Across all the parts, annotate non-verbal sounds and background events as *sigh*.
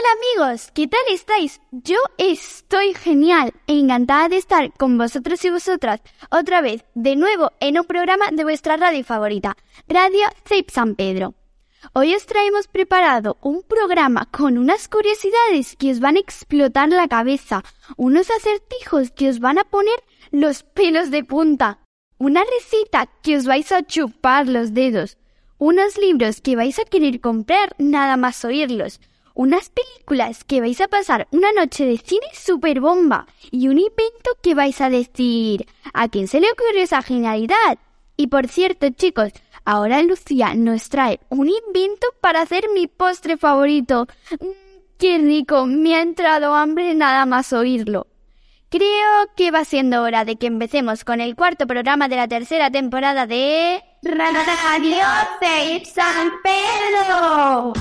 Hola amigos, ¿qué tal estáis? Yo estoy genial e encantada de estar con vosotros y vosotras otra vez de nuevo en un programa de vuestra radio favorita, Radio CIP San Pedro. Hoy os traemos preparado un programa con unas curiosidades que os van a explotar la cabeza, unos acertijos que os van a poner los pelos de punta, una receta que os vais a chupar los dedos, unos libros que vais a querer comprar nada más oírlos, unas películas que vais a pasar una noche de cine super bomba y un invento que vais a decir ¿a quién se le ocurrió esa genialidad? Y por cierto, chicos, ahora Lucía nos trae un invento para hacer mi postre favorito. Mm, ¡Qué rico! Me ha entrado hambre nada más oírlo. Creo que va siendo hora de que empecemos con el cuarto programa de la tercera temporada de Radio San Pedro.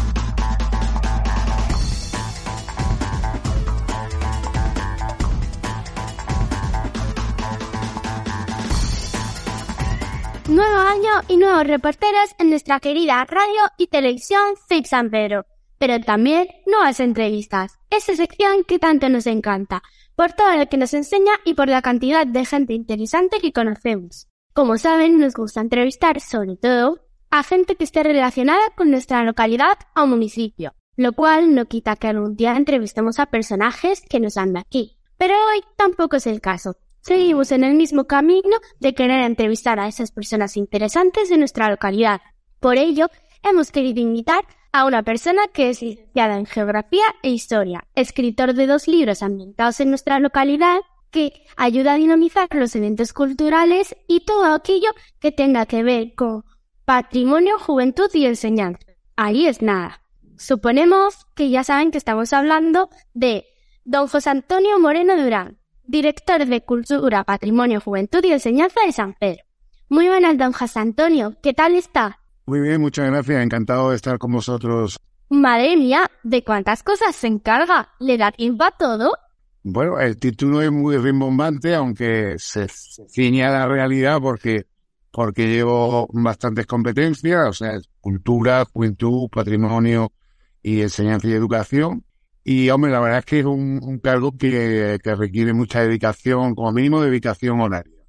Nuevo año y nuevos reporteros en nuestra querida radio y televisión FIP San Pedro. Pero también nuevas entrevistas, esa sección que tanto nos encanta, por todo lo que nos enseña y por la cantidad de gente interesante que conocemos. Como saben, nos gusta entrevistar sobre todo a gente que esté relacionada con nuestra localidad o municipio, lo cual no quita que algún día entrevistemos a personajes que nos de aquí. Pero hoy tampoco es el caso. Seguimos en el mismo camino de querer entrevistar a esas personas interesantes de nuestra localidad. Por ello, hemos querido invitar a una persona que es licenciada en Geografía e Historia, escritor de dos libros ambientados en nuestra localidad, que ayuda a dinamizar los eventos culturales y todo aquello que tenga que ver con patrimonio, juventud y enseñanza. Ahí es nada. Suponemos que ya saben que estamos hablando de don José Antonio Moreno Durán, director de Cultura, Patrimonio, Juventud y Enseñanza de San Pedro. Muy buenas, don José Antonio. ¿Qué tal está? Muy bien, muchas gracias. Encantado de estar con vosotros. Madre mía, ¿de cuántas cosas se encarga? ¿Le da tiempo a todo? Bueno, el título es muy rimbombante, aunque se, ciña a la realidad porque, porque llevo bastantes competencias, o sea, cultura, juventud, patrimonio y enseñanza y educación. Y, hombre, la verdad es que es un, cargo que, requiere mucha dedicación, como mínimo dedicación horaria.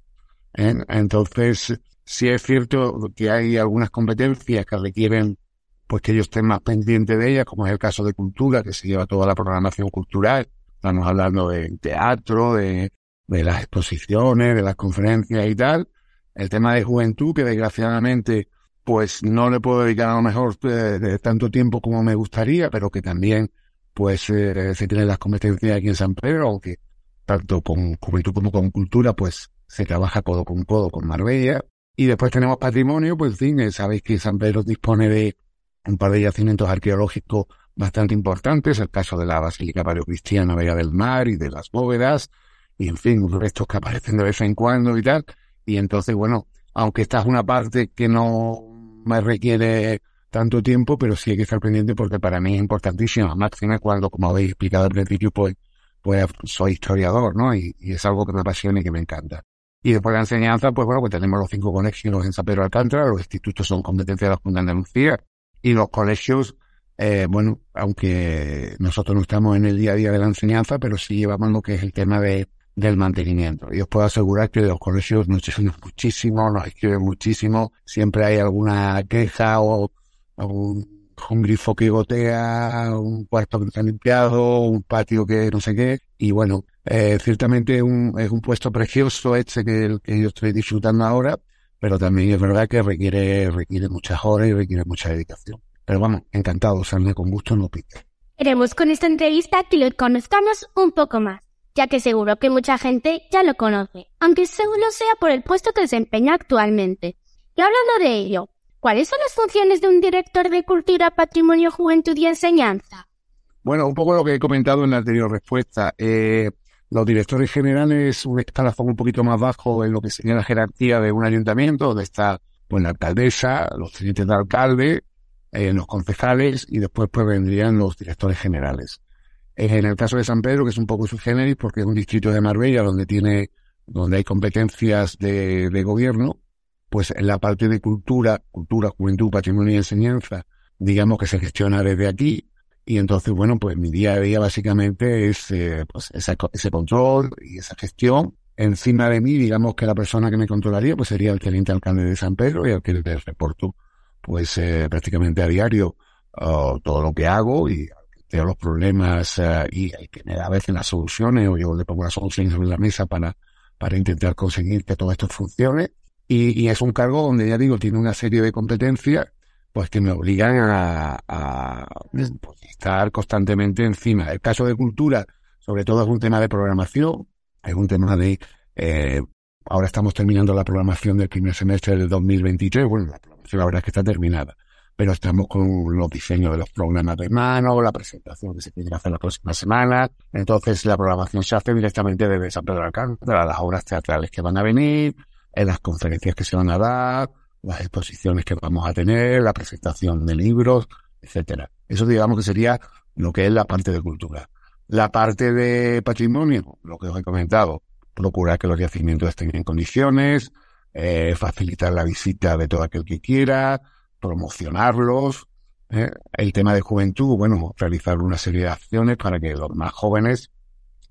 ¿eh? Entonces, sí es cierto que hay algunas competencias que requieren pues que yo esté más pendiente de ellas, como es el caso de cultura, que se lleva toda la programación cultural. Estamos hablando de teatro, de, de las exposiciones, de las conferencias y tal. El tema de juventud, que desgraciadamente pues no le puedo dedicar a lo mejor de tanto tiempo como me gustaría, pero que también pues eh, se tienen las competencias aquí en San Pedro, aunque tanto con juventud como con cultura, pues se trabaja codo con codo con Marbella. Y después tenemos patrimonio, pues en fin, eh, sabéis que San Pedro dispone de un par de yacimientos arqueológicos bastante importantes, el caso de la Basílica Paleocristiana Vega del Mar y de las bóvedas, y en fin, restos que aparecen de vez en cuando y tal. Y entonces, bueno, aunque esta es una parte que no me requiere tanto tiempo, pero sí hay que estar pendiente porque para mí es importantísimo, máxima cuando, como habéis explicado al principio, pues, pues soy historiador, ¿no? Y, es algo que me apasiona y que me encanta. Y después de la enseñanza, pues bueno, pues tenemos los cinco colegios en San Pedro Alcántara, los institutos son competencia de la Junta de Andalucía, y los colegios, eh, bueno, aunque nosotros no estamos en el día a día de la enseñanza, pero sí llevamos lo que es el tema de, del mantenimiento. Y os puedo asegurar que los colegios nos escriben muchísimo, nos escriben muchísimo, siempre hay alguna queja o un, un grifo que gotea, un cuarto que está limpiado, un patio que no sé qué. Y bueno, eh, ciertamente un, es un puesto precioso este que, que yo estoy disfrutando ahora, pero también es verdad que requiere, requiere muchas horas y requiere mucha dedicación. Pero vamos, encantado, salme con gusto, no pique. Queremos con esta entrevista que lo conozcamos un poco más, ya que seguro que mucha gente ya lo conoce, aunque seguro sea por el puesto que desempeña actualmente. Y hablando de ello, ¿Cuáles son las funciones de un director de Cultura, Patrimonio, Juventud y Enseñanza? Bueno, un poco lo que he comentado en la anterior respuesta. Eh, los directores generales, un escalafón un poquito más bajo en lo que sería la jerarquía de un ayuntamiento, donde está pues, la alcaldesa, los tenientes de alcalde, eh, los concejales y después pues vendrían los directores generales. En el caso de San Pedro, que es un poco subgéneris porque es un distrito de Marbella donde tiene, donde hay competencias de gobierno, pues en la parte de cultura, cultura, juventud, patrimonio y enseñanza, digamos que se gestiona desde aquí. Y entonces, bueno, pues mi día a día básicamente es eh, pues ese control y esa gestión. Encima de mí, digamos que la persona que me controlaría pues sería el teniente alcalde de San Pedro y al que le reporto pues eh, prácticamente a diario uh, todo lo que hago y tengo los problemas uh, y el que me da a veces las soluciones o yo le pongo las soluciones sobre la mesa para, para intentar conseguir que todo esto funcione. Y, y es un cargo donde ya digo, tiene una serie de competencias pues que me obligan a, a pues, estar constantemente encima. El caso de cultura, sobre todo es un tema de programación, es un tema de, eh, ahora estamos terminando la programación del primer semestre del 2023, bueno, la programación la verdad es que está terminada, pero estamos con los diseños de los programas de mano, la presentación que se tiene que hacer la próxima semana, entonces la programación se hace directamente desde San Pedro de Alcántara, las obras teatrales que van a venir, en las conferencias que se van a dar, las exposiciones que vamos a tener, la presentación de libros, etcétera. Eso digamos que sería lo que es la parte de cultura. La parte de patrimonio, lo que os he comentado, procurar que los yacimientos estén en condiciones, eh, facilitar la visita de todo aquel que quiera, promocionarlos. ¿eh? El tema de juventud, bueno, realizar una serie de acciones para que los más jóvenes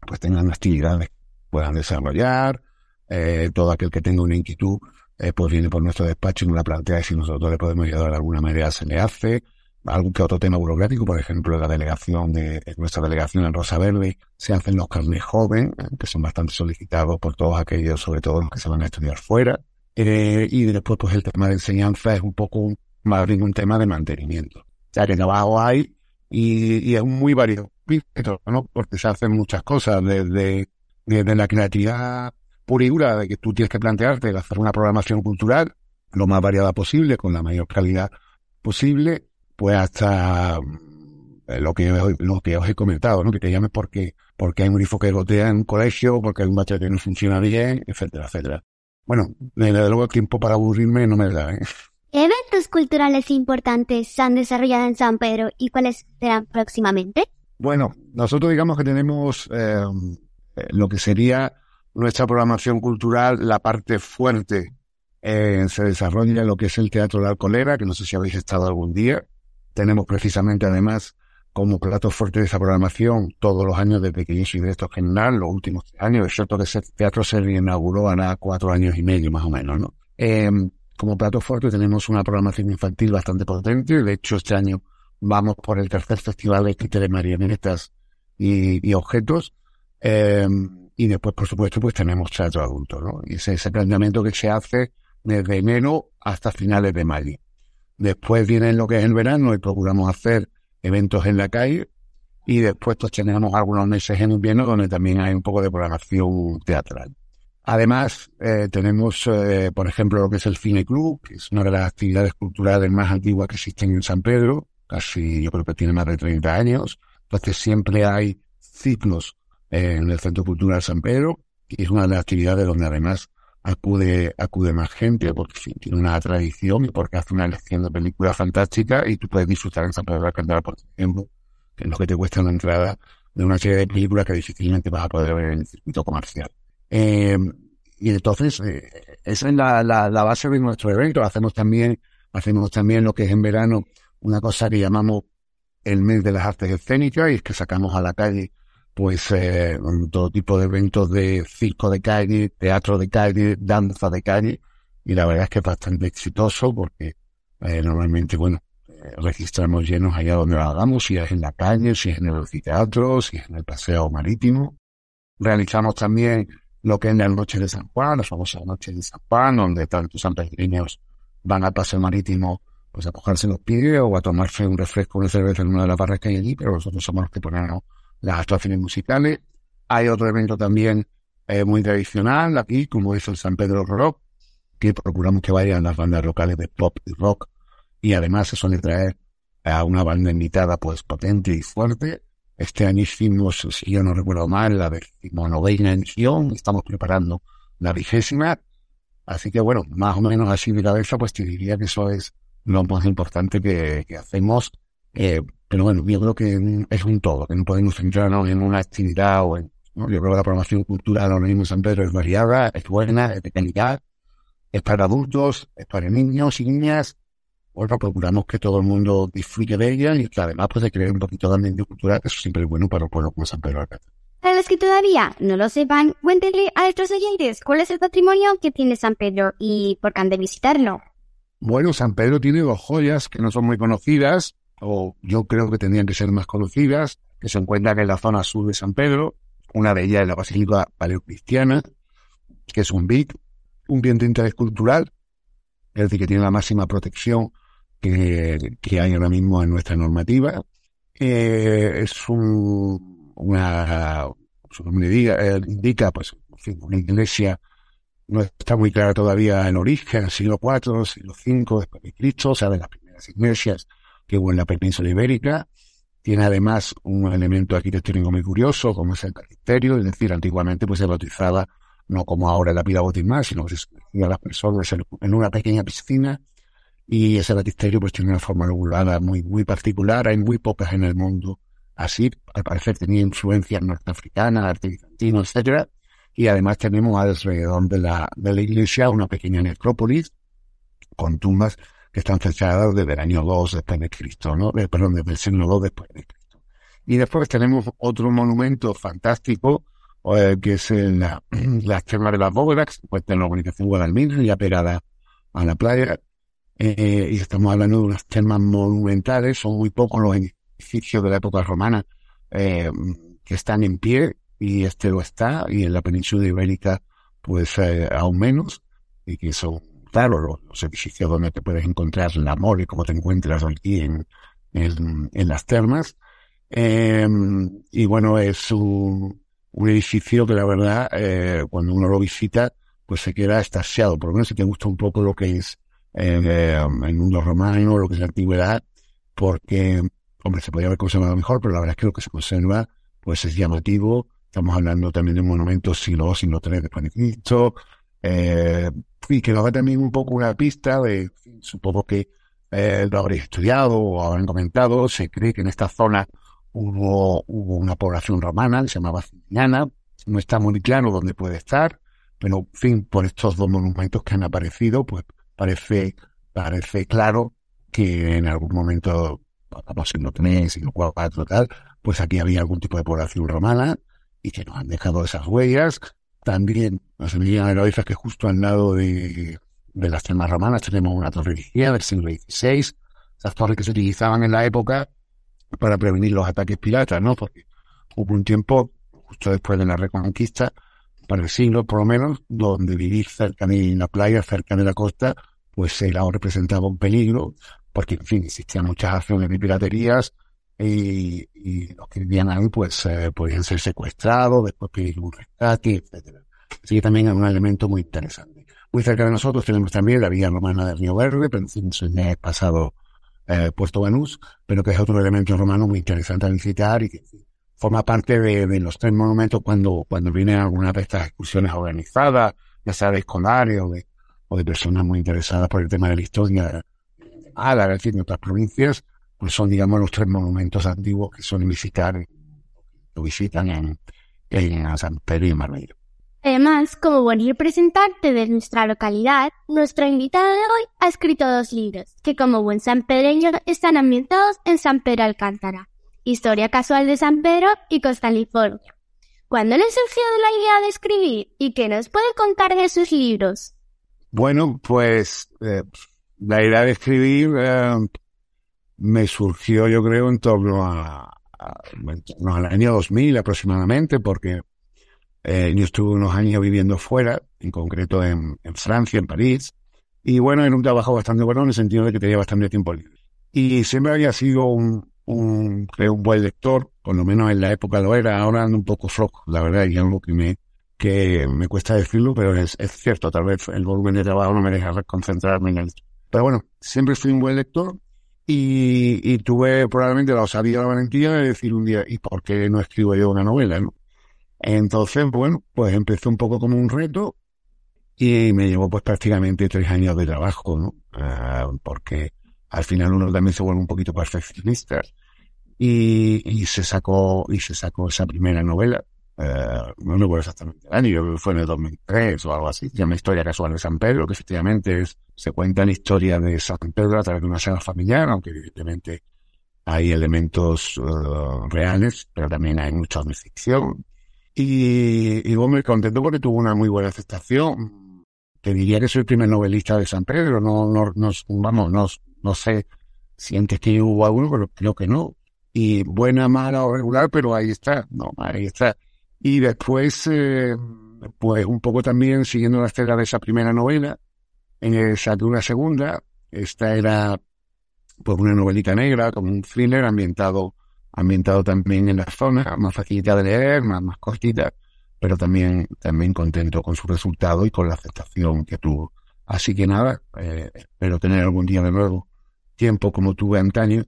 pues tengan actividades que puedan desarrollar. Eh, todo aquel que tenga una inquietud eh, pues viene por nuestro despacho y nos la plantea y si nosotros le podemos ayudar de alguna manera se le hace. Algún que otro tema burocrático, por ejemplo, la delegación de, nuestra delegación en Rosa Verde, se hacen los carnes jóvenes, eh, que son bastante solicitados por todos aquellos, sobre todo los que se van a estudiar fuera. Eh, y después, pues el tema de enseñanza es un poco más bien un tema de mantenimiento. Ya que trabajo hay y, y es muy variado, ¿no? Porque se hacen muchas cosas, desde, desde la creatividad pura de que tú tienes que plantearte hacer una programación cultural lo más variada posible, con la mayor calidad posible, pues hasta eh, lo que, lo que os he comentado, ¿no? Que te llames porque, porque hay un grifo que gotea en un colegio, porque hay un bachete que no funciona bien, etcétera, etcétera. Bueno, desde luego tiempo para aburrirme no me da, ¿eh? ¿Qué eventos culturales importantes se han desarrollado en San Pedro y cuáles serán próximamente? Bueno, nosotros digamos que tenemos eh, lo que sería nuestra programación cultural, la parte fuerte eh, se desarrolla en lo que es el Teatro de la Alcolera, que no sé si habéis estado algún día. Tenemos precisamente además como plato fuerte de esa programación todos los años desde que yo soy director general, los últimos años. Es cierto que ese teatro se reinauguró a cuatro años y medio más o menos, ¿no? Eh, como plato fuerte tenemos una programación infantil bastante potente. De hecho, este año vamos por el tercer festival de de marionetas y, y objetos. Eh, y después, por supuesto, pues tenemos teatro adulto, ¿no? Y ese, ese planteamiento que se hace desde enero hasta finales de mayo. Después viene lo que es el verano y procuramos hacer eventos en la calle y después pues tenemos algunos meses en invierno donde también hay un poco de programación teatral. Además, eh, tenemos, eh, por ejemplo, lo que es el Cine Club, que es una de las actividades culturales más antiguas que existen en San Pedro, casi yo creo que tiene más de 30 años. Entonces siempre hay ciclos en el Centro Cultural San Pedro, y es una de las actividades donde además acude, acude más gente, porque tiene una tradición y porque hace una elección de películas fantásticas y tú puedes disfrutar en San Pedro de Alcántara, por ejemplo, que es lo que te cuesta una entrada de una serie de películas que difícilmente vas a poder ver en el circuito comercial. Eh, y entonces, eh, esa es la, la, la, base de nuestro evento. Hacemos también, hacemos también lo que es en verano una cosa que llamamos el mes de las artes escénicas y es que sacamos a la calle pues eh, todo tipo de eventos de circo de calle, teatro de calle, danza de calle, y la verdad es que es bastante exitoso porque eh, normalmente, bueno, eh, registramos llenos allá donde lo hagamos, si es en la calle, si es en el teatro, si es en el paseo marítimo. Realizamos también lo que es la noche de San Juan, las famosas noches de San Juan, donde tantos sanperegrinos van al paseo marítimo pues a cogerse los pies o a tomarse un refresco, una cerveza en una de las barras que hay allí, pero nosotros somos los que ponemos las actuaciones musicales. Hay otro evento también eh, muy tradicional aquí, como es el San Pedro Rock, que procuramos que vayan las bandas locales de pop y rock y además se suele traer a una banda invitada pues potente y fuerte. Este año hicimos, si yo no recuerdo mal, la decimonovena edición, estamos preparando la vigésima. Así que bueno, más o menos así de cabeza, pues te diría que eso es lo más importante que, que hacemos eh, pero bueno, yo creo que es un todo, que no podemos centrarnos en una actividad o en, ¿no? Yo creo que la programación cultural ahora mismo en San Pedro es variada, es buena, es de calidad, es para adultos, es para niños y niñas, bueno, procuramos que todo el mundo disfrute de ella y que además pues de crear un poquito de cultura, que eso siempre es bueno para el pueblo como San Pedro Alcázar. Para los que todavía no lo sepan, cuéntenle a nuestros oyentes cuál es el patrimonio que tiene San Pedro y por qué han de visitarlo. Bueno, San Pedro tiene dos joyas que no son muy conocidas, o yo creo que tendrían que ser más conocidas, que se encuentran en la zona sur de San Pedro. Una de ellas es la Basílica Paleocristiana, que es un BIC, un bien de interés cultural, es decir, que tiene la máxima protección que, que hay ahora mismo en nuestra normativa. Eh, es un, una, su nombre eh, indica, pues, una iglesia no está muy clara todavía el origen, siglo IV, siglo V después de Cristo, o sea, de las primeras iglesias que hubo en la península ibérica. Tiene además un elemento arquitectónico muy curioso, como es el baptisterio, es decir, antiguamente pues se bautizaba no como ahora la pila bautismal, sino que se a las personas en una pequeña piscina y ese baptisterio pues tiene una forma regulada muy, muy particular, hay muy pocas en el mundo así, al parecer tenía influencias norteafricanas, bizantino, etcétera, y además tenemos alrededor de la, de la iglesia una pequeña necrópolis con tumbas que están fechadas desde el año 2 después de Cristo, ¿no? De, perdón, desde el siglo 2 después de Cristo. Y después tenemos otro monumento fantástico, eh, que es la, *clears throat* la de las bóvedas, encuentra en la organización Guadalmina, ya pegada a la playa. Eh, y estamos hablando de unas termas monumentales, son muy pocos los edificios de la época romana eh, que están en pie, y este lo está, y en la península ibérica, pues eh, aún menos, y que son, claro, los, edificios donde te puedes encontrar el amor y cómo te encuentras aquí en, en, en las termas. Eh, y bueno, es un, un, edificio que la verdad, eh, cuando uno lo visita, pues se queda estasiado, por lo menos si te gusta un poco lo que es eh, el mundo romano, lo que es la antigüedad, porque, hombre, se podría haber conservado mejor, pero la verdad es que lo que se conserva, pues es llamativo, Estamos hablando también de monumentos siglo II, siglo III después de Cristo. Eh, y que nos da también un poco una pista de, supongo que eh, lo habréis estudiado o habrán comentado, se cree que en esta zona hubo, hubo una población romana que se llamaba Ciniana. No está muy claro dónde puede estar, pero en fin, por estos dos monumentos que han aparecido, pues parece, parece claro que en algún momento, vamos, siglo III, siglo IV, tal, pues aquí había algún tipo de población romana y que nos han dejado esas huellas. También nos envían heroízas que justo al lado de, de las termas romanas tenemos una torre vigía del siglo XVI, esas torres que se utilizaban en la época para prevenir los ataques piratas, ¿no? Porque hubo un tiempo, justo después de la reconquista, para el siglo por lo menos, donde vivir cerca de la playa, cerca de la costa, pues era o representaba un peligro, porque en fin, existían muchas acciones de piraterías, y, y los que vivían ahí pues eh, podían ser secuestrados, después pedir un rescate, etcétera. Así que también es un elemento muy interesante. Muy cerca de nosotros tenemos también la vía romana de Río Verde, pero en el pasado eh, Puesto Banús, pero que es otro elemento romano muy interesante a visitar y que forma parte de, de los tres monumentos cuando, cuando vienen algunas de estas excursiones organizadas, ya sea de escolares o de, o de personas muy interesadas por el tema de la historia a la de otras provincias, pues son, digamos, los tres monumentos antiguos que suelen visitar, lo visitan en, en San Pedro y Marmeiro. Además, como buen representante de nuestra localidad, nuestro invitado de hoy ha escrito dos libros, que como buen sanpedreño están ambientados en San Pedro Alcántara, Historia casual de San Pedro y Costa California. ¿Cuándo le surgió la idea de escribir y qué nos puede contar de sus libros? Bueno, pues eh, la idea de escribir eh, me surgió, yo creo, en torno a, al año 2000 aproximadamente, porque eh, yo estuve unos años viviendo fuera, en concreto en, Francia, en París, y bueno, era un trabajo bastante bueno en el sentido de que tenía bastante tiempo libre. Y siempre había sido un, un, creo, un buen lector, por lo menos en la época lo era, ahora ando un poco flojo, la verdad, y algo que me, que me cuesta decirlo, pero es, es cierto, tal vez el volumen de trabajo no me deja concentrarme en él. Pero bueno, siempre fui un buen lector y, tuve probablemente la osadía la valentía de decir un día, ¿y por qué no escribo yo una novela? ¿no? Entonces, bueno, pues empecé un poco como un reto y me llevó pues prácticamente tres años de trabajo, ¿no? Ah, porque al final uno también se vuelve un poquito perfeccionista. Y, y se sacó, y se sacó esa primera novela, eh, no recuerdo exactamente el año, fue en el 2003 o algo así, llama Historia Casual de San Pedro, que efectivamente es, se cuenta la historia de San Pedro a través de una saga familiar, aunque evidentemente hay elementos uh, reales, pero también hay mucha ficción. Y, y bueno, me contento porque tuvo una muy buena aceptación. Te diría que soy el primer novelista de San Pedro, no, no, no no, no sé si antes que hubo alguno, pero creo que no. Y buena, mala o regular, pero ahí está, no, ahí está. Y después, eh, pues un poco también siguiendo la estela de esa primera novela, en esa de una segunda, esta era pues una novelita negra, como un thriller ambientado, ambientado también en la zona, más facilidad de leer, más, más cortita, pero también, también contento con su resultado y con la aceptación que tuvo. Así que nada, eh, espero tener algún día de nuevo tiempo como tuve antaño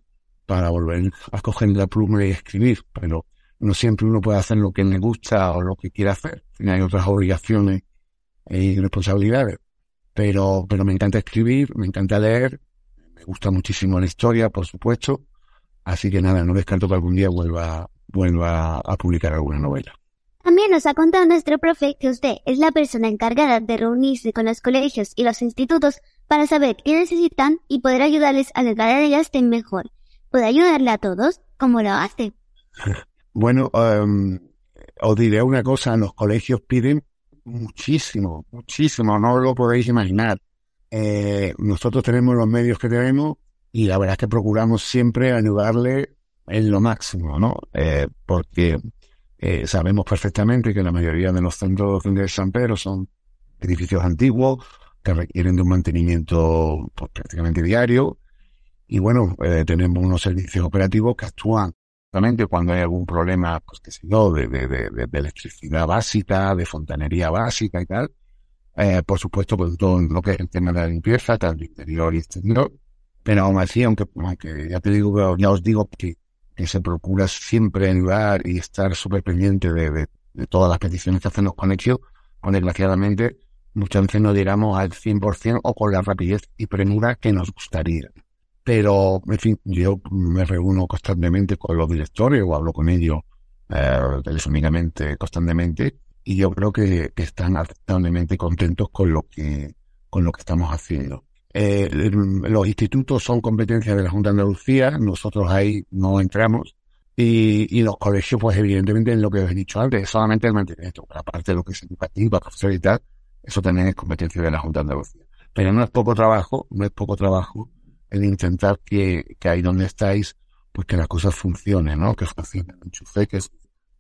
para volver a coger la pluma y escribir, pero no siempre uno puede hacer lo que le gusta o lo que quiere hacer. Hay otras obligaciones y responsabilidades. Pero, pero me encanta escribir, me encanta leer me gusta muchísimo la historia, por supuesto. Así que nada, no descarto que algún día vuelva, vuelva a publicar alguna novela. También nos ha contado nuestro profe que usted es la persona encargada de reunirse con los colegios y los institutos para saber qué necesitan y poder ayudarles a que cada día estén mejor. ¿Puede ayudarle a todos? ¿Cómo lo hace? *laughs* Bueno, um, os diré una cosa, los colegios piden muchísimo, muchísimo, no lo podéis imaginar. Eh, nosotros tenemos los medios que tenemos y la verdad es que procuramos siempre ayudarle en lo máximo, ¿no? Eh, porque eh, sabemos perfectamente que la mayoría de los centros de San Pedro son edificios antiguos que requieren de un mantenimiento pues, prácticamente diario y bueno, tenemos unos servicios operativos que actúan exactamente cuando hay algún problema, pues qué sé yo, de, electricidad básica, de fontanería básica y tal, eh, por supuesto, con todo lo que es el tema de la limpieza, tanto interior y exterior. Pero aún así, aunque, aunque ya te digo, ya os digo que, se procura siempre ayudar y estar súper pendiente de, todas las peticiones que hacen los conexios, pues desgraciadamente muchas veces no llegamos al 100% o con la rapidez y premura que nos gustaría. Pero, en fin, yo me reúno constantemente con los directores o hablo con ellos eh, telefónicamente constantemente y yo creo que, están aceptablemente contentos con lo que, con lo que estamos haciendo. Eh, los institutos son competencia de la Junta de Andalucía, nosotros ahí no entramos, y, y los colegios, pues evidentemente, en lo que os he dicho antes, solamente el mantenimiento, aparte de lo que es educativa, profesor y tal, eso también es competencia de la Junta de Andalucía. Pero no es poco trabajo, no es poco trabajo el intentar que, que ahí donde estáis, pues que las cosas funcionen, ¿no? Que funcione el enchufe, que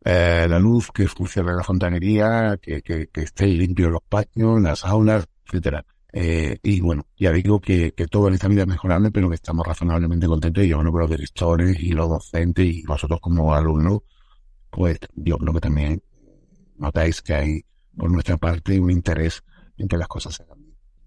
eh, la luz, que funcione la fontanería, que, que, que esté limpio los patios, las aulas, etcétera. Eh, y bueno, ya digo que, que todo en esta vida es mejorable, pero que estamos razonablemente contentos y yo bueno, con los directores y los docentes y vosotros como alumnos, pues yo creo que también notáis que hay por nuestra parte un interés en que las cosas se.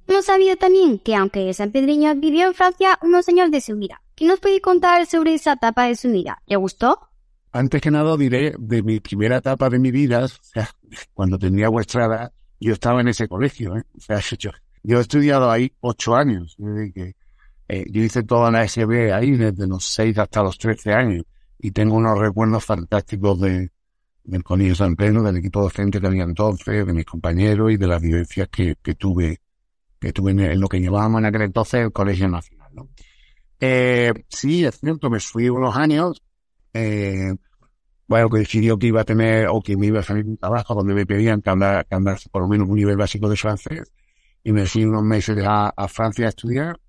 No sabía también que aunque San Pedriño vivió en Francia unos años de su vida, ¿qué nos puede contar sobre esa etapa de su vida? ¿Le gustó? Antes que nada diré de mi primera etapa de mi vida, o sea, cuando tenía vuestra yo estaba en ese colegio, ¿eh? o sea, yo, yo he estudiado ahí ocho años, eh, yo hice toda la SB ahí desde los seis hasta los trece años y tengo unos recuerdos fantásticos de, del Colegio San Pedro, del equipo docente que había entonces, de mis compañeros y de las vivencias que tuve, que tuve en, lo que llevábamos en aquel entonces el Colegio Nacional, ¿no? Eh, sí, es cierto, me fui unos años, eh, bueno, que decidió que iba a tener o que me iba a salir un trabajo donde me pedían que andar, que andar por lo menos un nivel básico de francés. Y me fui unos meses a, a Francia a estudiar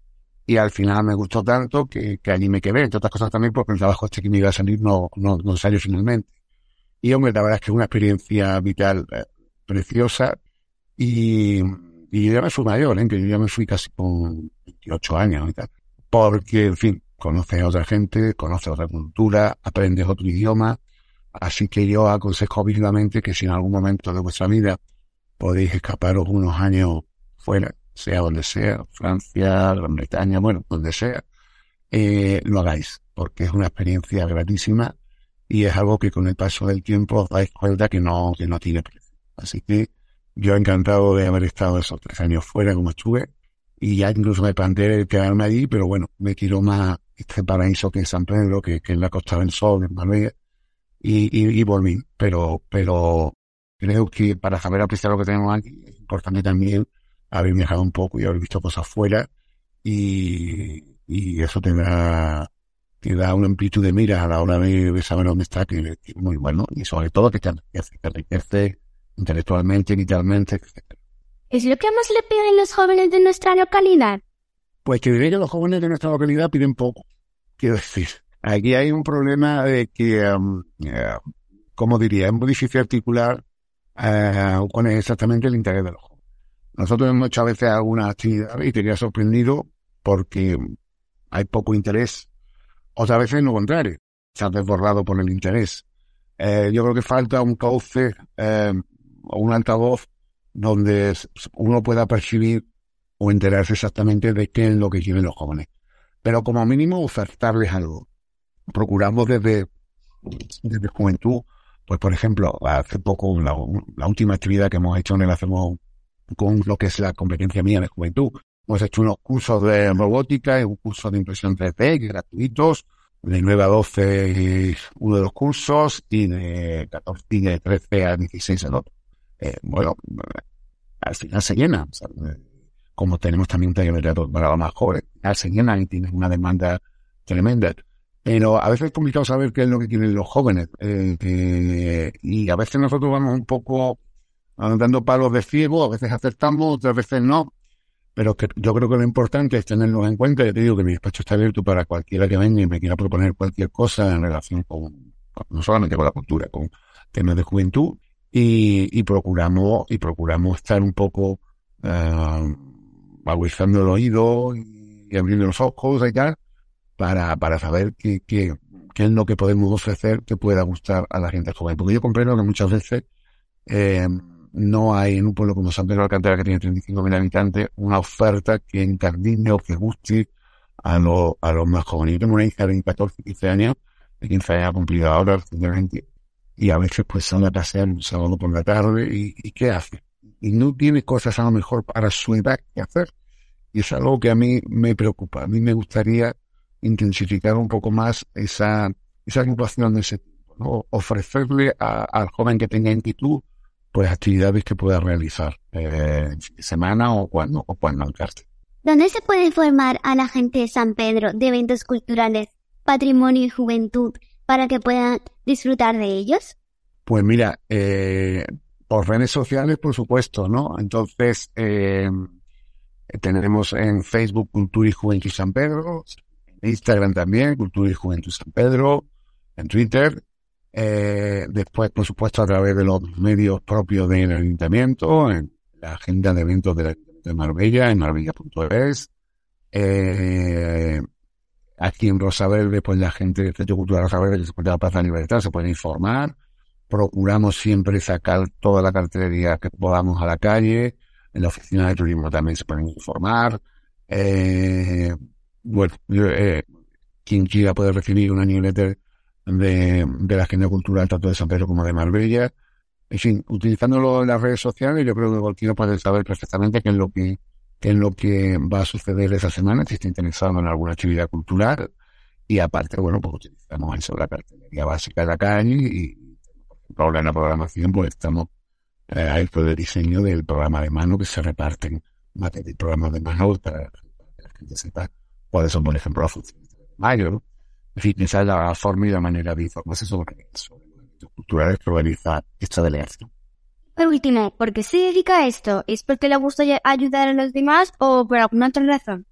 y al final me gustó tanto que, que allí me quedé, entre otras cosas también porque el trabajo este que me iba a salir no, no, no salió finalmente. Y hombre, la verdad es que es una experiencia vital eh, preciosa y, y ya me fui mayor, ¿eh? que yo ya me fui casi con 28 años y tal. Porque, en fin, conoces a otra gente, conoces otra cultura, aprendes otro idioma. Así que yo aconsejo vivamente que si en algún momento de vuestra vida podéis escaparos unos años fuera, sea donde sea, Francia, Gran Bretaña, bueno, donde sea, eh, lo hagáis, porque es una experiencia gratísima y es algo que con el paso del tiempo os dais cuenta que no, que no tiene precio. Así que yo encantado de haber estado esos tres años fuera como estuve y ya incluso me planteé quedarme allí, pero bueno, me quiero más este paraíso que es San Pedro, que, es la Costa del Sol, en Marbella, y, y, volví. Pero, pero creo que para saber apreciar lo que tenemos aquí es también haber viajado un poco y haber visto cosas fuera y, y eso te da, te da una amplitud de mira a la hora de, saber dónde está, que, es muy bueno y sobre todo que te enriquece, te enriquece intelectualmente, vitalmente, etc. ¿Es lo que más le piden los jóvenes de nuestra localidad? Pues que diría que los jóvenes de nuestra localidad piden poco. Quiero decir, aquí hay un problema de que, um, eh, como diría, es muy difícil articular eh, cuál es exactamente el interés de los jóvenes. Nosotros hemos hecho a veces alguna actividad y te queda sorprendido porque hay poco interés. Otras veces lo contrario, se ha desbordado por el interés. Eh, yo creo que falta un cauce eh, o un altavoz donde uno pueda percibir o enterarse exactamente de qué es lo que quieren los jóvenes. Pero como mínimo ofertarles algo. Procuramos desde, desde juventud, pues por ejemplo, hace poco la, última actividad que hemos hecho en el hacemos con lo que es la competencia mía de juventud. Hemos hecho unos cursos de robótica y un curso de impresión 3D gratuitos. De 9 a 12 uno de los cursos y de 14 y de 13 a 16 el otro. Eh, bueno, al final se llena. como tenemos también un taller para los más jóvenes, al se llena y tiene una demanda tremenda. Pero a veces es complicado saber qué es lo que quieren los jóvenes. Eh, y a veces nosotros vamos un poco dando palos de ciego, a veces acertamos, otras veces no. Pero que yo creo que lo importante es tenerlos en cuenta. Yo te digo que mi despacho está abierto para cualquiera que venga y me quiera proponer cualquier cosa en relación con, no solamente con la cultura, con temas de juventud. Y, procuramos, y procuramos estar un poco, uh, agudizando el oído y, abriendo los ojos y tal, para, para saber qué, qué, qué es lo que podemos ofrecer que pueda gustar a la gente joven. Porque yo comprendo que muchas veces, eh, no hay en un pueblo como San Pedro de Alcántara, que tiene 35.000 habitantes, una oferta que encardine o que guste a, lo, a los más jóvenes. Yo tengo una hija de 14, 15 años, de 15 años cumplido ahora, recientemente, y a veces pues a pasear un sábado por la tarde y, y ¿qué hace? Y no tiene cosas a lo mejor para su edad que hacer. Y es algo que a mí me preocupa. A mí me gustaría intensificar un poco más esa, esa ocupación de ese tipo, ¿no? Ofrecerle al joven que tenga inquietud pues actividades que pueda realizar eh, semana o cuando, o cuando alcance. ¿Dónde se puede informar a la gente de San Pedro de eventos culturales, patrimonio y juventud para que puedan disfrutar de ellos? Pues mira, eh, por redes sociales, por supuesto, ¿no? Entonces, eh, tenemos en Facebook Cultura y Juventud San Pedro, en Instagram también, Cultura y Juventud San Pedro, en Twitter, eh, después, por supuesto, a través de los medios propios del ayuntamiento, en la agenda de eventos de, de Marbella, en marbella.es. Eh, aquí en Rosa Verde, pues la gente del Centro Cultural Rosa Verde, después de la Plaza Libertad, se puede informar. Procuramos siempre sacar toda la cartelería que podamos a la calle. En la oficina de turismo también se pueden informar. Eh, bueno, eh, quien quiera puede recibir una newsletter de, de la agenda cultural tanto de San Pedro como de Marbella. En fin, utilizándolo en las redes sociales, yo creo que cualquiera puede saber perfectamente qué es lo que, es lo que va a suceder esa semana, si está interesado en alguna actividad cultural. Y aparte, bueno, pues utilizamos eso, la cartelería básica de la calle y, por ejemplo, en la programación, pues estamos eh, a esto de diseño del programa de mano que se reparten materias de programas de mano para, que la gente sepa cuáles son, por ejemplo, las funciones de mayo, ¿no? En fin, esa es la forma y la manera de informarse sobre, sobre los culturales que organiza esta delegación. Por último, ¿por qué se dedica a esto? ¿Es porque le gusta ayudar a los demás o por alguna otra razón?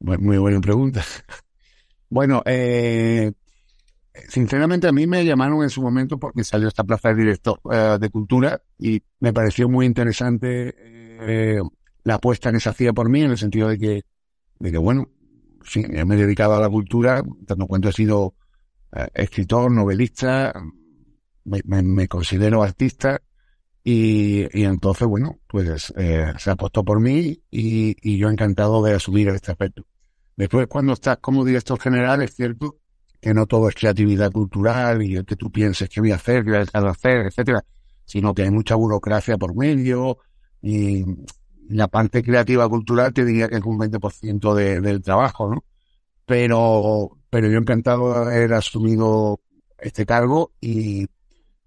Muy, buena pregunta. *laughs* Bueno, eh, sinceramente a mí me llamaron en su momento porque salió esta plaza de director eh, de cultura y me pareció muy interesante eh, la apuesta que se hacía por mí en el sentido de que, de que bueno, sí, me he dedicado a la cultura, tanto cuanto he sido eh, escritor, novelista, me, considero artista y, y, entonces, bueno, pues eh, se apostó por mí y, y, yo encantado de asumir este aspecto. Después, cuando estás como director general, es cierto que no todo es creatividad cultural y el que tú pienses que voy a hacer, qué voy a hacer, etcétera, sino que hay mucha burocracia por medio y, la parte creativa cultural te diría que es un 20% de, del trabajo, ¿no? Pero, pero yo encantado de haber asumido este cargo y,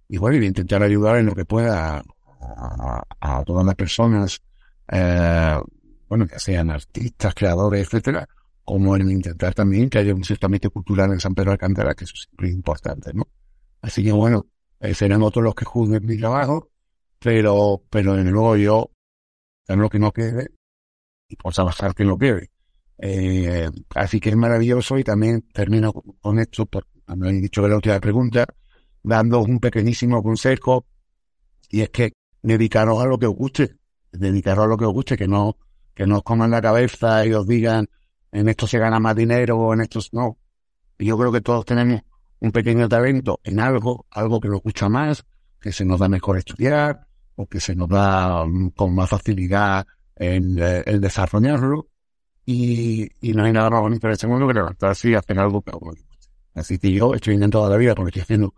y bueno, y intentar ayudar en lo que pueda a, todas las personas, eh, bueno, que sean artistas, creadores, etcétera, como en intentar también que haya un ciertamente cultural en San Pedro de Alcántara, que eso es muy importante, ¿no? Así que bueno, eh, serán otros los que juzguen mi trabajo, pero, pero de nuevo yo, en lo que no quede, y por trabajar que no quede. Eh, así que es maravilloso y también termino con esto, porque me han dicho que la última pregunta, dando un pequeñísimo consejo, y es que dedicaros a lo que os guste, dedicaros a lo que os guste, que no, que no os coman la cabeza y os digan, en esto se gana más dinero o en esto no. Yo creo que todos tenemos un pequeño talento en algo, algo que nos gusta más, que se nos da mejor estudiar, o que se nos da mm, con más facilidad en eh, el desarrollarlo. Y, no hay nada más bonito en este mundo que levantarse y hacer algo que Así que yo estoy en toda la vida porque estoy haciendo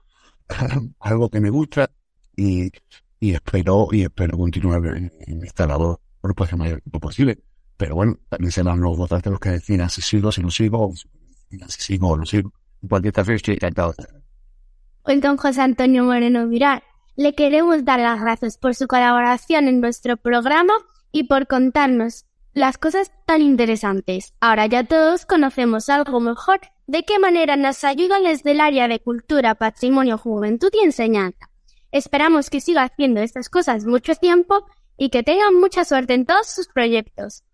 *laughs* algo que me gusta y, y espero, y espero continuar en, esta labor por el mayor tiempo posible. Pero bueno, también serán los votantes los que deciden si sigo, si no sigo, si sigo o no sigo. En cualquier caso, estoy encantado. Hoy don José Antonio Moreno Mirar, le queremos dar las gracias por su colaboración en nuestro programa y por contarnos las cosas tan interesantes. Ahora ya todos conocemos algo mejor de qué manera nos ayudan desde el área de cultura, patrimonio, juventud y enseñanza. Esperamos que siga haciendo estas cosas mucho tiempo y que tengan mucha suerte en todos sus proyectos.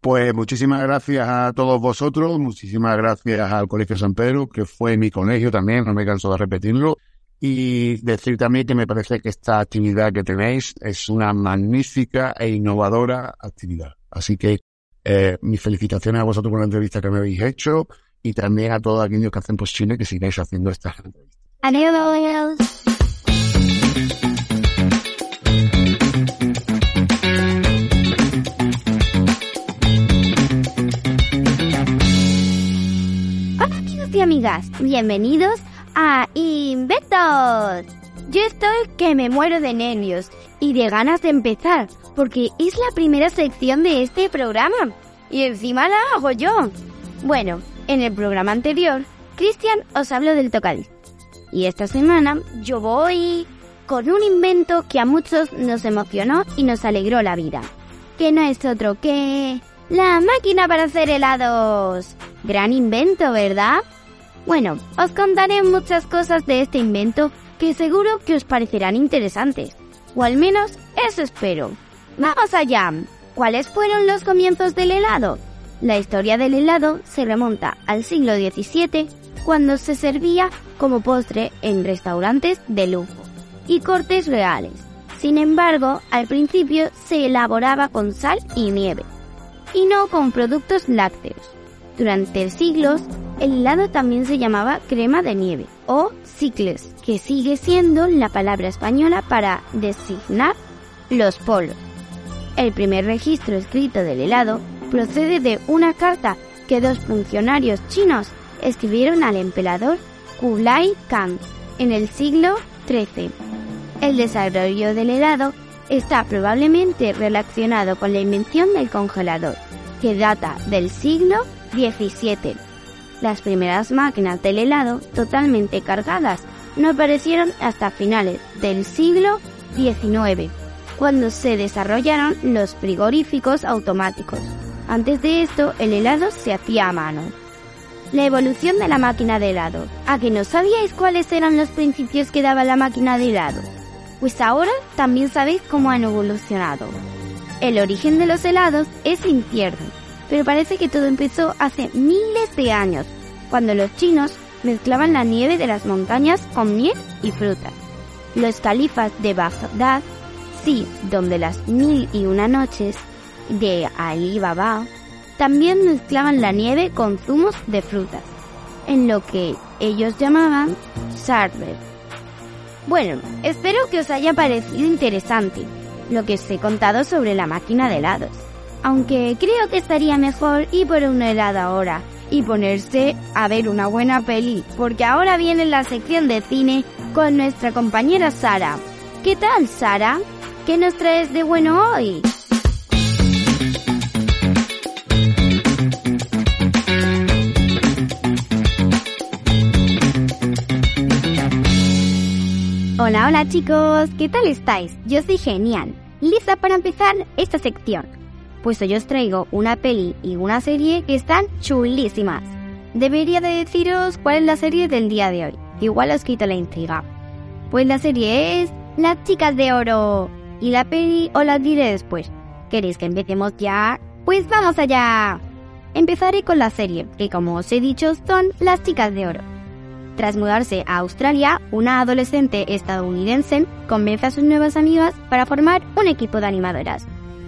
Pues muchísimas gracias a todos vosotros, muchísimas gracias al Colegio San Pedro, que fue mi colegio también, no me canso de repetirlo, y decir también que me parece que esta actividad que tenéis es una magnífica e innovadora actividad. Así que eh, mis felicitaciones a vosotros por la entrevista que me habéis hecho y también a todos aquellos que hacen posible que sigáis haciendo estas entrevistas. Adiós. y amigas, bienvenidos a Inventos. Yo estoy que me muero de nervios y de ganas de empezar, porque es la primera sección de este programa y encima la hago yo. Bueno, en el programa anterior, Cristian os habló del tocadiscos. Y esta semana yo voy con un invento que a muchos nos emocionó y nos alegró la vida. Que no es otro que... La máquina para hacer helados. Gran invento, ¿verdad? Bueno, os contaré muchas cosas de este invento que seguro que os parecerán interesantes. O al menos eso espero. Vamos allá. ¿Cuáles fueron los comienzos del helado? La historia del helado se remonta al siglo XVII, cuando se servía como postre en restaurantes de lujo y cortes reales. Sin embargo, al principio se elaboraba con sal y nieve, y no con productos lácteos. Durante siglos, el helado también se llamaba crema de nieve o cicles, que sigue siendo la palabra española para designar los polos. El primer registro escrito del helado procede de una carta que dos funcionarios chinos escribieron al emperador Kublai Khan en el siglo XIII. El desarrollo del helado está probablemente relacionado con la invención del congelador, que data del siglo 17. Las primeras máquinas del helado totalmente cargadas no aparecieron hasta finales del siglo XIX, cuando se desarrollaron los frigoríficos automáticos. Antes de esto, el helado se hacía a mano. La evolución de la máquina de helado. ¿A que no sabíais cuáles eran los principios que daba la máquina de helado? Pues ahora también sabéis cómo han evolucionado. El origen de los helados es incierto pero parece que todo empezó hace miles de años, cuando los chinos mezclaban la nieve de las montañas con miel y frutas. Los califas de Bagdad, sí, donde las mil y una noches de Ali Baba, también mezclaban la nieve con zumos de frutas, en lo que ellos llamaban sarber. Bueno, espero que os haya parecido interesante lo que os he contado sobre la máquina de helados aunque creo que estaría mejor ir por una helada ahora y ponerse a ver una buena peli, porque ahora viene la sección de cine con nuestra compañera Sara. ¿Qué tal, Sara? ¿Qué nos traes de bueno hoy? Hola, hola chicos, ¿qué tal estáis? Yo soy genial, lista para empezar esta sección. Pues hoy os traigo una peli y una serie que están chulísimas. Debería de deciros cuál es la serie del día de hoy, igual os quito la intriga. Pues la serie es Las chicas de oro. Y la peli os la diré después. ¿Queréis que empecemos ya? Pues vamos allá. Empezaré con la serie, que como os he dicho son Las chicas de oro. Tras mudarse a Australia, una adolescente estadounidense convence a sus nuevas amigas para formar un equipo de animadoras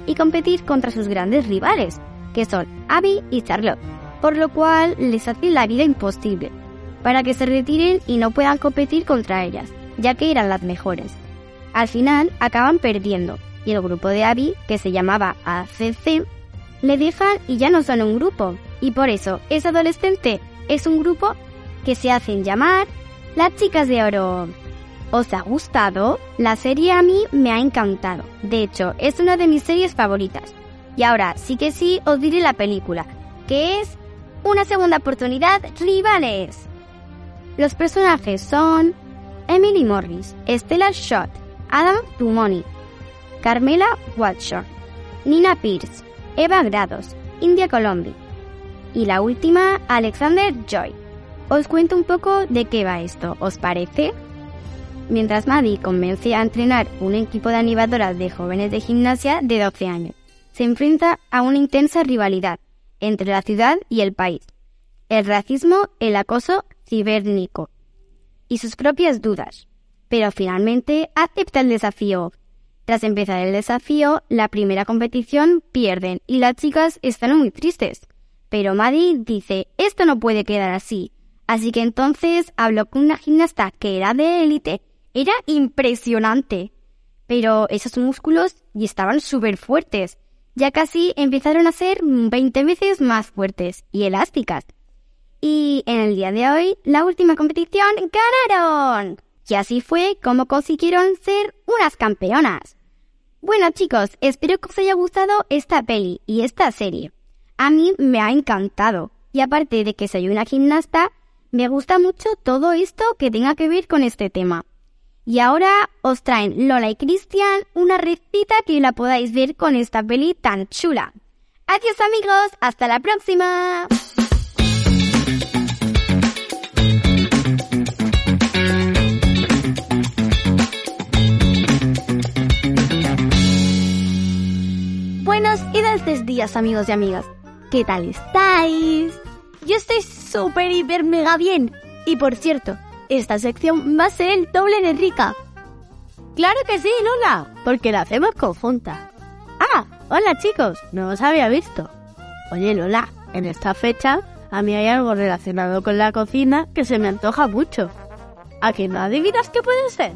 y competir contra sus grandes rivales, que son Abby y Charlotte, por lo cual les hace la vida imposible, para que se retiren y no puedan competir contra ellas, ya que eran las mejores. Al final acaban perdiendo, y el grupo de Abby, que se llamaba ACC, le dejan y ya no son un grupo, y por eso ese adolescente es un grupo que se hacen llamar Las Chicas de Oro. ¿Os ha gustado? La serie a mí me ha encantado. De hecho, es una de mis series favoritas. Y ahora sí que sí os diré la película, que es Una segunda oportunidad, rivales. Los personajes son Emily Morris, Stella Schott, Adam Dumoni, Carmela Watson, Nina Pierce, Eva Grados, India Colombi y la última, Alexander Joy. Os cuento un poco de qué va esto, ¿os parece? Mientras Maddie convence a entrenar un equipo de animadoras de jóvenes de gimnasia de 12 años, se enfrenta a una intensa rivalidad entre la ciudad y el país, el racismo, el acoso cibernético y sus propias dudas. Pero finalmente acepta el desafío. Tras empezar el desafío, la primera competición pierden y las chicas están muy tristes. Pero Maddie dice, esto no puede quedar así, Así que entonces habló con una gimnasta que era de élite. Era impresionante. Pero esos músculos y estaban súper fuertes. Ya casi empezaron a ser 20 veces más fuertes y elásticas. Y en el día de hoy, la última competición ganaron. Y así fue como consiguieron ser unas campeonas. Bueno chicos, espero que os haya gustado esta peli y esta serie. A mí me ha encantado. Y aparte de que soy una gimnasta, me gusta mucho todo esto que tenga que ver con este tema. Y ahora os traen Lola y Cristian una recita que la podáis ver con esta peli tan chula. Adiós amigos, hasta la próxima. Buenos y dulces días amigos y amigas. ¿Qué tal estáis? Yo estoy súper, hiper, mega bien. Y por cierto, esta sección va a ser el doble de rica. Claro que sí, Lola, porque la hacemos conjunta. Ah, hola chicos, no os había visto. Oye Lola, en esta fecha a mí hay algo relacionado con la cocina que se me antoja mucho. ¿A que no adivinas qué puede ser?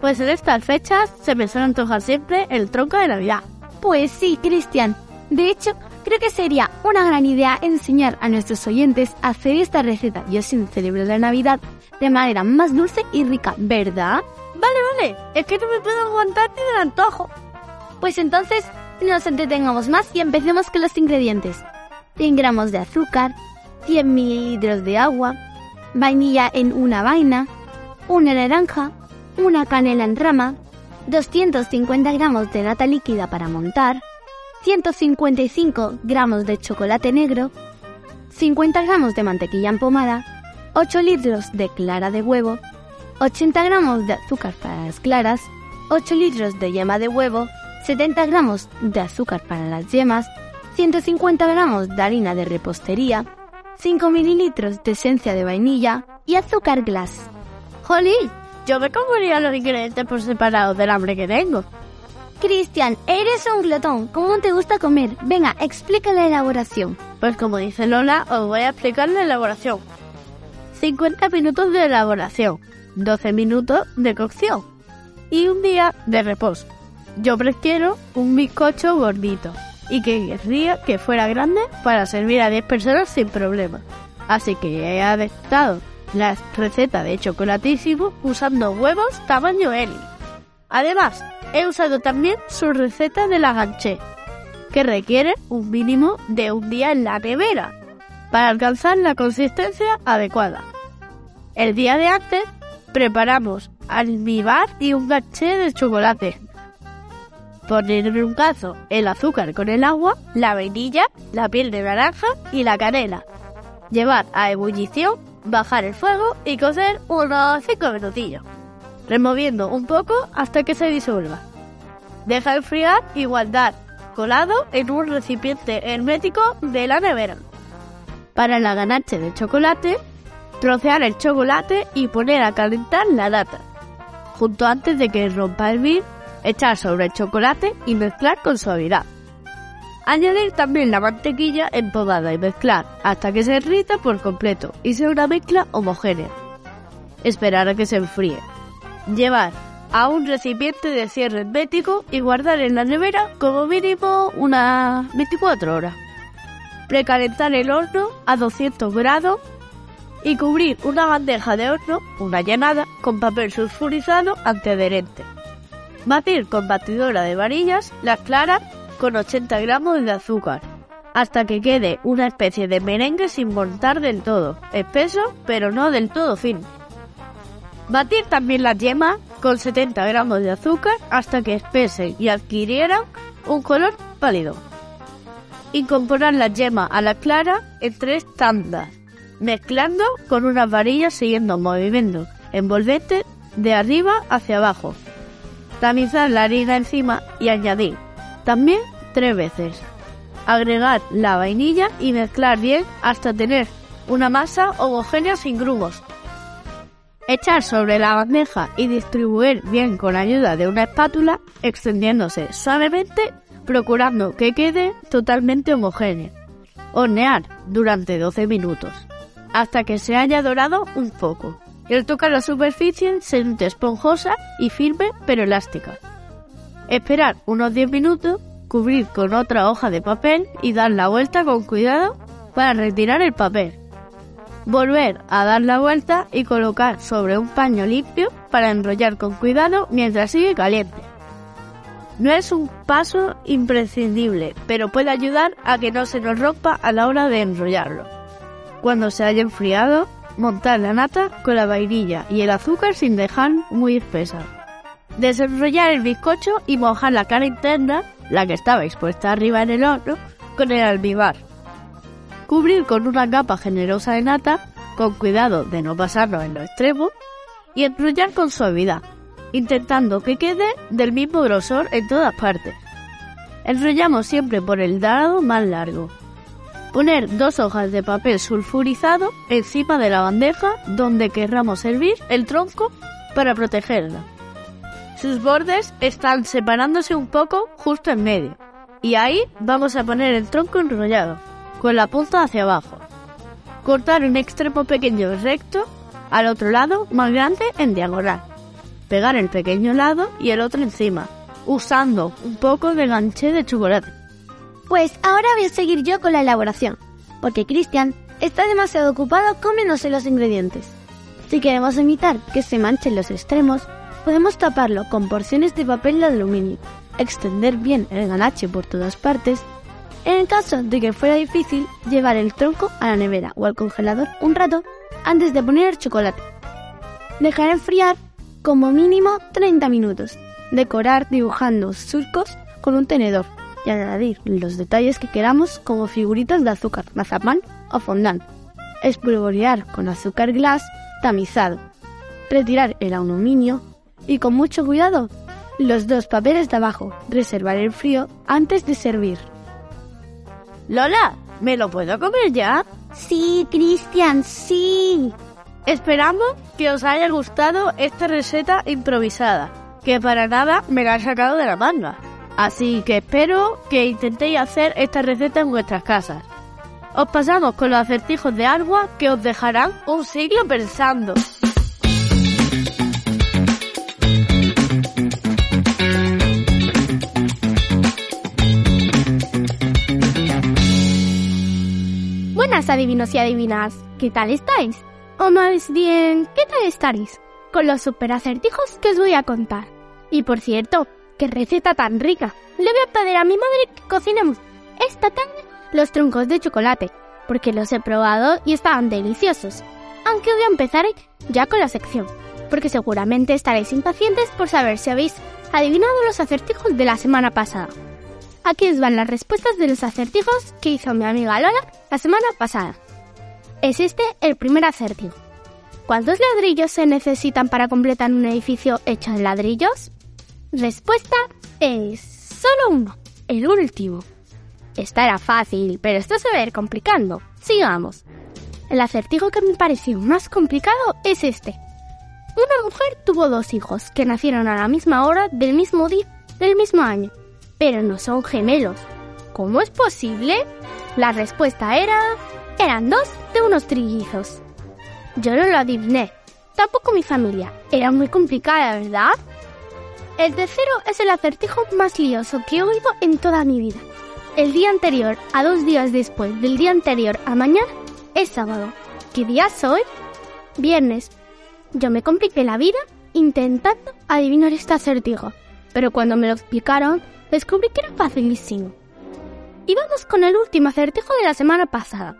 Pues en estas fechas se me suele antojar siempre el tronco de Navidad. Pues sí, Cristian. De hecho, creo que sería una gran idea enseñar a nuestros oyentes a hacer esta receta y así celebrar la Navidad de manera más dulce y rica, ¿verdad? Vale, vale, es que no me puedo aguantar ni del antojo. Pues entonces, no nos entretengamos más y empecemos con los ingredientes. 100 gramos de azúcar, 100 mililitros de agua, vainilla en una vaina, una naranja, una canela en rama, 250 gramos de nata líquida para montar, 155 gramos de chocolate negro, 50 gramos de mantequilla empomada, 8 litros de clara de huevo, 80 gramos de azúcar para las claras, 8 litros de yema de huevo, 70 gramos de azúcar para las yemas, 150 gramos de harina de repostería, 5 mililitros de esencia de vainilla y azúcar glass. ¡Jolí! Yo me comería los ingredientes por separado del hambre que tengo. Cristian, eres un glotón. ¿Cómo te gusta comer? Venga, explica la elaboración. Pues como dice Lola, os voy a explicar la elaboración. 50 minutos de elaboración, 12 minutos de cocción y un día de reposo. Yo prefiero un bizcocho gordito y que querría que fuera grande para servir a 10 personas sin problema. Así que he adaptado la receta de chocolatísimo usando huevos tamaño L. Además, he usado también su receta de la ganché, que requiere un mínimo de un día en la nevera para alcanzar la consistencia adecuada. El día de antes preparamos almíbar y un ganché de chocolate. Poner en un cazo el azúcar con el agua, la vainilla, la piel de naranja y la canela. Llevar a ebullición, bajar el fuego y cocer unos 5 minutillos, removiendo un poco hasta que se disuelva. Deja enfriar y guardar colado en un recipiente hermético de la nevera. Para la ganache de chocolate, trocear el chocolate y poner a calentar la nata. Junto antes de que rompa el vir, echar sobre el chocolate y mezclar con suavidad. Añadir también la mantequilla empodada y mezclar hasta que se derrita por completo y sea una mezcla homogénea. Esperar a que se enfríe. Llevar a un recipiente de cierre hermético y guardar en la nevera como mínimo unas 24 horas. Precalentar el horno a 200 grados y cubrir una bandeja de horno, una llanada, con papel sulfurizado antiadherente. Batir con batidora de varillas las claras con 80 gramos de azúcar, hasta que quede una especie de merengue sin montar del todo, espeso pero no del todo fino. Batir también las yemas con 70 gramos de azúcar hasta que espesen y adquirieran un color pálido. Incorporar la yema a la clara en tres tandas, mezclando con unas varillas siguiendo movimiento envolvente de arriba hacia abajo. Tamizar la harina encima y añadir también tres veces. Agregar la vainilla y mezclar bien hasta tener una masa homogénea sin grumos. Echar sobre la bandeja y distribuir bien con ayuda de una espátula, extendiéndose suavemente, procurando que quede totalmente homogéneo. Hornear durante 12 minutos, hasta que se haya dorado un poco. Al tocar la superficie se siente esponjosa y firme pero elástica. Esperar unos 10 minutos, cubrir con otra hoja de papel y dar la vuelta con cuidado para retirar el papel. Volver a dar la vuelta y colocar sobre un paño limpio para enrollar con cuidado mientras sigue caliente. No es un paso imprescindible, pero puede ayudar a que no se nos rompa a la hora de enrollarlo. Cuando se haya enfriado, montar la nata con la vainilla y el azúcar sin dejar muy espesa. Desenrollar el bizcocho y mojar la cara interna, la que estaba expuesta arriba en el horno, con el almíbar. Cubrir con una capa generosa de nata, con cuidado de no pasarlo en los extremos, y enrollar con suavidad, intentando que quede del mismo grosor en todas partes. Enrollamos siempre por el lado más largo. Poner dos hojas de papel sulfurizado encima de la bandeja donde querramos servir el tronco para protegerla. Sus bordes están separándose un poco justo en medio. Y ahí vamos a poner el tronco enrollado, con la punta hacia abajo. Cortar un extremo pequeño recto, al otro lado más grande en diagonal. Pegar el pequeño lado y el otro encima, usando un poco de ganché de chocolate. Pues ahora voy a seguir yo con la elaboración, porque Cristian está demasiado ocupado comiéndose los ingredientes. Si queremos evitar que se manchen los extremos, podemos taparlo con porciones de papel de aluminio, extender bien el ganache por todas partes. En el caso de que fuera difícil, llevar el tronco a la nevera o al congelador un rato antes de poner el chocolate. Dejar enfriar como mínimo 30 minutos. Decorar dibujando surcos con un tenedor y añadir los detalles que queramos como figuritas de azúcar, mazapán o fondant. Espolvorear con azúcar glass tamizado. Retirar el aluminio y con mucho cuidado los dos papeles de abajo. Reservar el frío antes de servir. Lola, ¿me lo puedo comer ya? Sí, Cristian, sí. Esperamos que os haya gustado esta receta improvisada, que para nada me la he sacado de la manga. Así que espero que intentéis hacer esta receta en vuestras casas. Os pasamos con los acertijos de agua que os dejarán un siglo pensando. Buenas adivinos y adivinas, ¿qué tal estáis? O más bien, ¿qué tal estaréis? Con los super acertijos que os voy a contar. Y por cierto, qué receta tan rica. Le voy a pedir a mi madre que cocinemos esta tarde los troncos de chocolate, porque los he probado y estaban deliciosos. Aunque voy a empezar ya con la sección. porque seguramente estaréis impacientes por saber si habéis adivinado los acertijos de la semana pasada. Aquí os van las respuestas de los acertijos que hizo mi amiga Lola la semana pasada. Es este el primer acertijo. ¿Cuántos ladrillos se necesitan para completar un edificio hecho de ladrillos? Respuesta es solo uno, el último. Esta era fácil, pero esto se va a ir complicando. Sigamos. El acertijo que me pareció más complicado es este. Una mujer tuvo dos hijos que nacieron a la misma hora del mismo día del mismo año, pero no son gemelos. ¿Cómo es posible? La respuesta era... eran dos de unos trillizos. Yo no lo adiviné. Tampoco mi familia. Era muy complicada, ¿verdad? El tercero es el acertijo más lioso que he oído en toda mi vida. El día anterior a dos días después del día anterior a mañana es sábado. ¿Qué día soy? Viernes. Yo me compliqué la vida intentando adivinar este acertijo, pero cuando me lo explicaron descubrí que era facilísimo. Y vamos con el último acertijo de la semana pasada.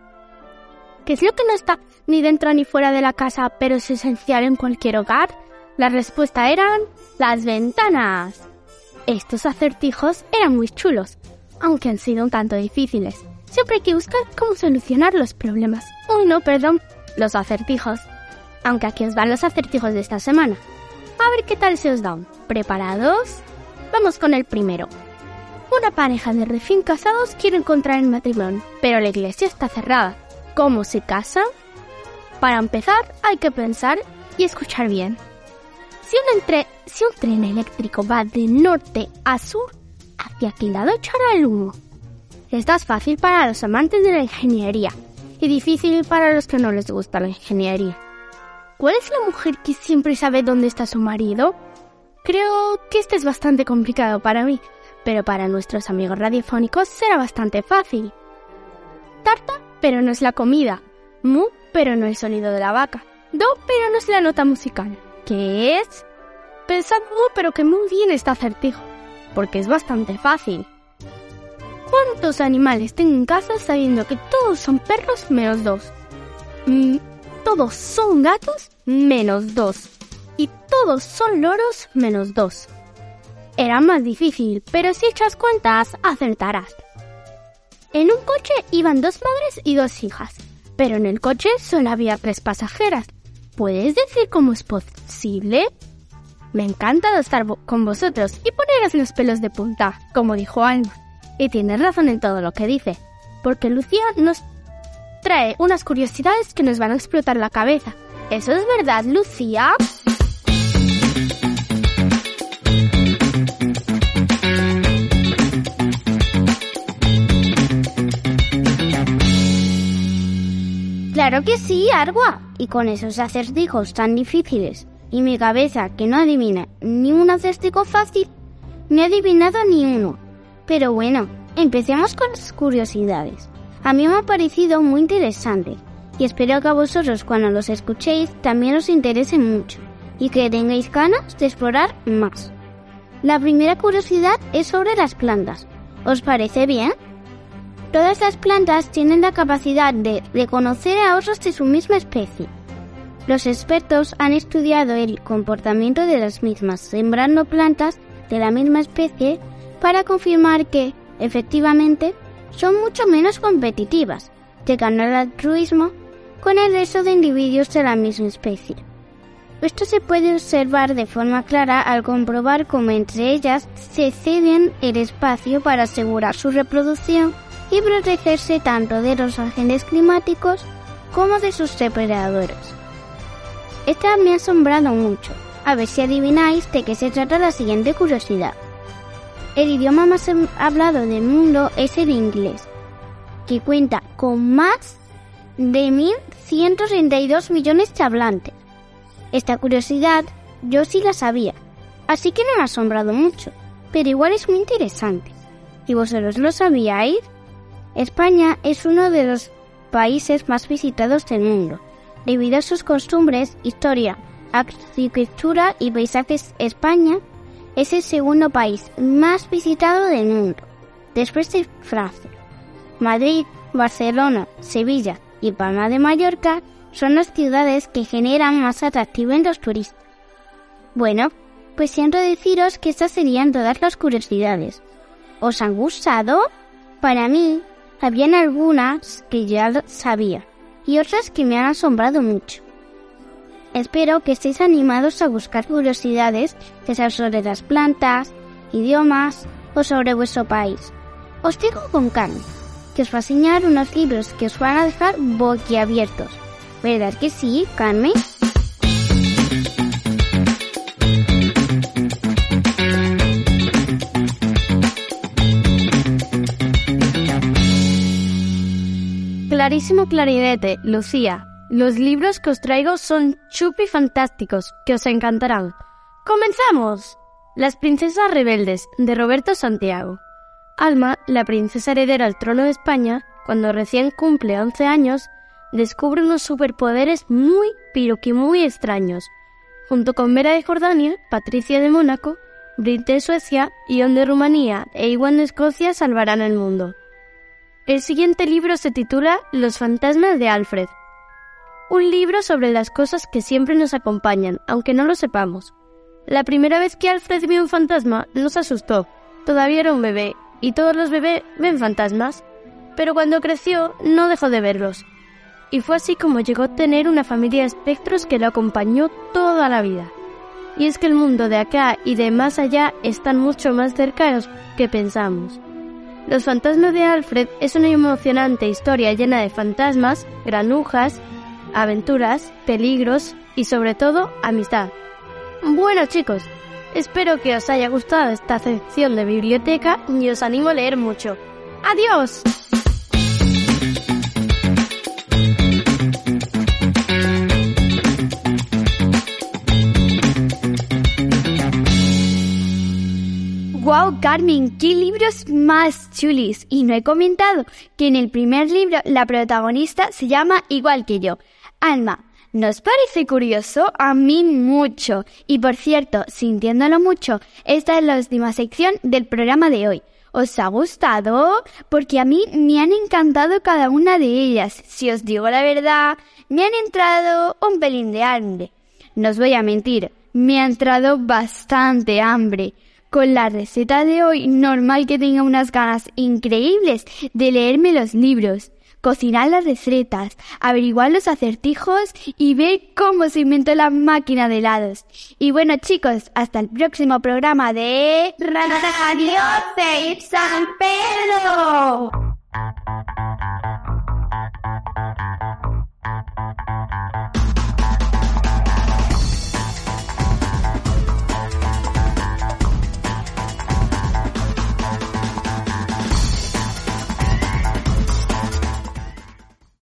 ¿Qué es lo que no está ni dentro ni fuera de la casa, pero es esencial en cualquier hogar? La respuesta eran las ventanas. Estos acertijos eran muy chulos, aunque han sido un tanto difíciles. Siempre hay que buscar cómo solucionar los problemas. Uy, no, perdón, los acertijos. Aunque aquí os van los acertijos de esta semana. A ver qué tal se os dan. ¿Preparados? Vamos con el primero. Una pareja de recién casados quiere encontrar el matrimonio, pero la iglesia está cerrada cómo se casa? Para empezar, hay que pensar y escuchar bien. Si un, si un tren eléctrico va de norte a sur, ¿hacia qué lado echará el humo? Esto es fácil para los amantes de la ingeniería y difícil para los que no les gusta la ingeniería. ¿Cuál es la mujer que siempre sabe dónde está su marido? Creo que este es bastante complicado para mí, pero para nuestros amigos radiofónicos será bastante fácil. Tarta pero no es la comida. Mu, pero no el sonido de la vaca. Do, pero no es la nota musical. ¿Qué es? Pensad mu, pero que muy bien está acertijo, porque es bastante fácil. ¿Cuántos animales tengo en casa sabiendo que todos son perros menos dos? Mm, todos son gatos menos dos. Y todos son loros menos dos. Era más difícil, pero si echas cuentas, acertarás. En un coche iban dos madres y dos hijas, pero en el coche solo había tres pasajeras. ¿Puedes decir cómo es posible? Me encanta estar con vosotros y poneros los pelos de punta, como dijo Alma. Y tienes razón en todo lo que dice, porque Lucía nos trae unas curiosidades que nos van a explotar la cabeza. ¿Eso es verdad, Lucía? Claro que sí, Argua. Y con esos acertijos tan difíciles y mi cabeza que no adivina ni un acertijo fácil, no he adivinado ni uno. Pero bueno, empecemos con las curiosidades. A mí me ha parecido muy interesante y espero que a vosotros cuando los escuchéis también os interese mucho y que tengáis ganas de explorar más. La primera curiosidad es sobre las plantas. ¿Os parece bien? Todas las plantas tienen la capacidad de reconocer a otros de su misma especie. Los expertos han estudiado el comportamiento de las mismas sembrando plantas de la misma especie para confirmar que, efectivamente, son mucho menos competitivas, llegando al altruismo con el resto de individuos de la misma especie. Esto se puede observar de forma clara al comprobar cómo entre ellas se ceden el espacio para asegurar su reproducción y protegerse tanto de los agentes climáticos como de sus depredadores. Esta me ha asombrado mucho. A ver si adivináis de qué se trata la siguiente curiosidad. El idioma más hablado del mundo es el inglés, que cuenta con más de 1.132 millones de hablantes. Esta curiosidad yo sí la sabía, así que no me ha asombrado mucho, pero igual es muy interesante. ¿Y vosotros lo sabíais? España es uno de los países más visitados del mundo. Debido a sus costumbres, historia, arquitectura y paisajes, España es el segundo país más visitado del mundo, después de Francia. Madrid, Barcelona, Sevilla y Palma de Mallorca son las ciudades que generan más atractivo en los turistas. Bueno, pues siento deciros que estas serían todas las curiosidades. ¿Os han gustado? Para mí, habían algunas que ya sabía y otras que me han asombrado mucho. Espero que estéis animados a buscar curiosidades que sean sobre las plantas, idiomas o sobre vuestro país. Os digo con calma que os va a enseñar unos libros que os van a dejar boquiabiertos. ¿Verdad que sí, Carmen? Clarísimo clarinete, Lucía. Los libros que os traigo son chupi fantásticos, que os encantarán. ¡Comenzamos! Las princesas rebeldes, de Roberto Santiago. Alma, la princesa heredera al trono de España, cuando recién cumple 11 años, descubre unos superpoderes muy, pero que muy extraños. Junto con Vera de Jordania, Patricia de Mónaco, Brit de Suecia, Ion de Rumanía e Iwan de Escocia salvarán el mundo. El siguiente libro se titula Los fantasmas de Alfred. Un libro sobre las cosas que siempre nos acompañan, aunque no lo sepamos. La primera vez que Alfred vio un fantasma nos asustó. Todavía era un bebé y todos los bebés ven fantasmas, pero cuando creció no dejó de verlos. Y fue así como llegó a tener una familia de espectros que lo acompañó toda la vida. Y es que el mundo de acá y de más allá están mucho más cercanos que pensamos. Los fantasmas de Alfred es una emocionante historia llena de fantasmas, granujas, aventuras, peligros y sobre todo amistad. Bueno chicos, Espero que os haya gustado esta sección de biblioteca y os animo a leer mucho. ¡Adiós! ¡Wow, Carmen! ¡Qué libros más chulis! Y no he comentado que en el primer libro la protagonista se llama igual que yo, Alma, ¿Nos parece curioso? A mí mucho. Y por cierto, sintiéndolo mucho, esta es la última sección del programa de hoy. ¿Os ha gustado? Porque a mí me han encantado cada una de ellas. Si os digo la verdad, me han entrado un pelín de hambre. No os voy a mentir, me ha entrado bastante hambre. Con la receta de hoy, normal que tenga unas ganas increíbles de leerme los libros cocinar las recetas, averiguar los acertijos y ver cómo se inventó la máquina de helados. Y bueno chicos, hasta el próximo programa de Radio San Pedro.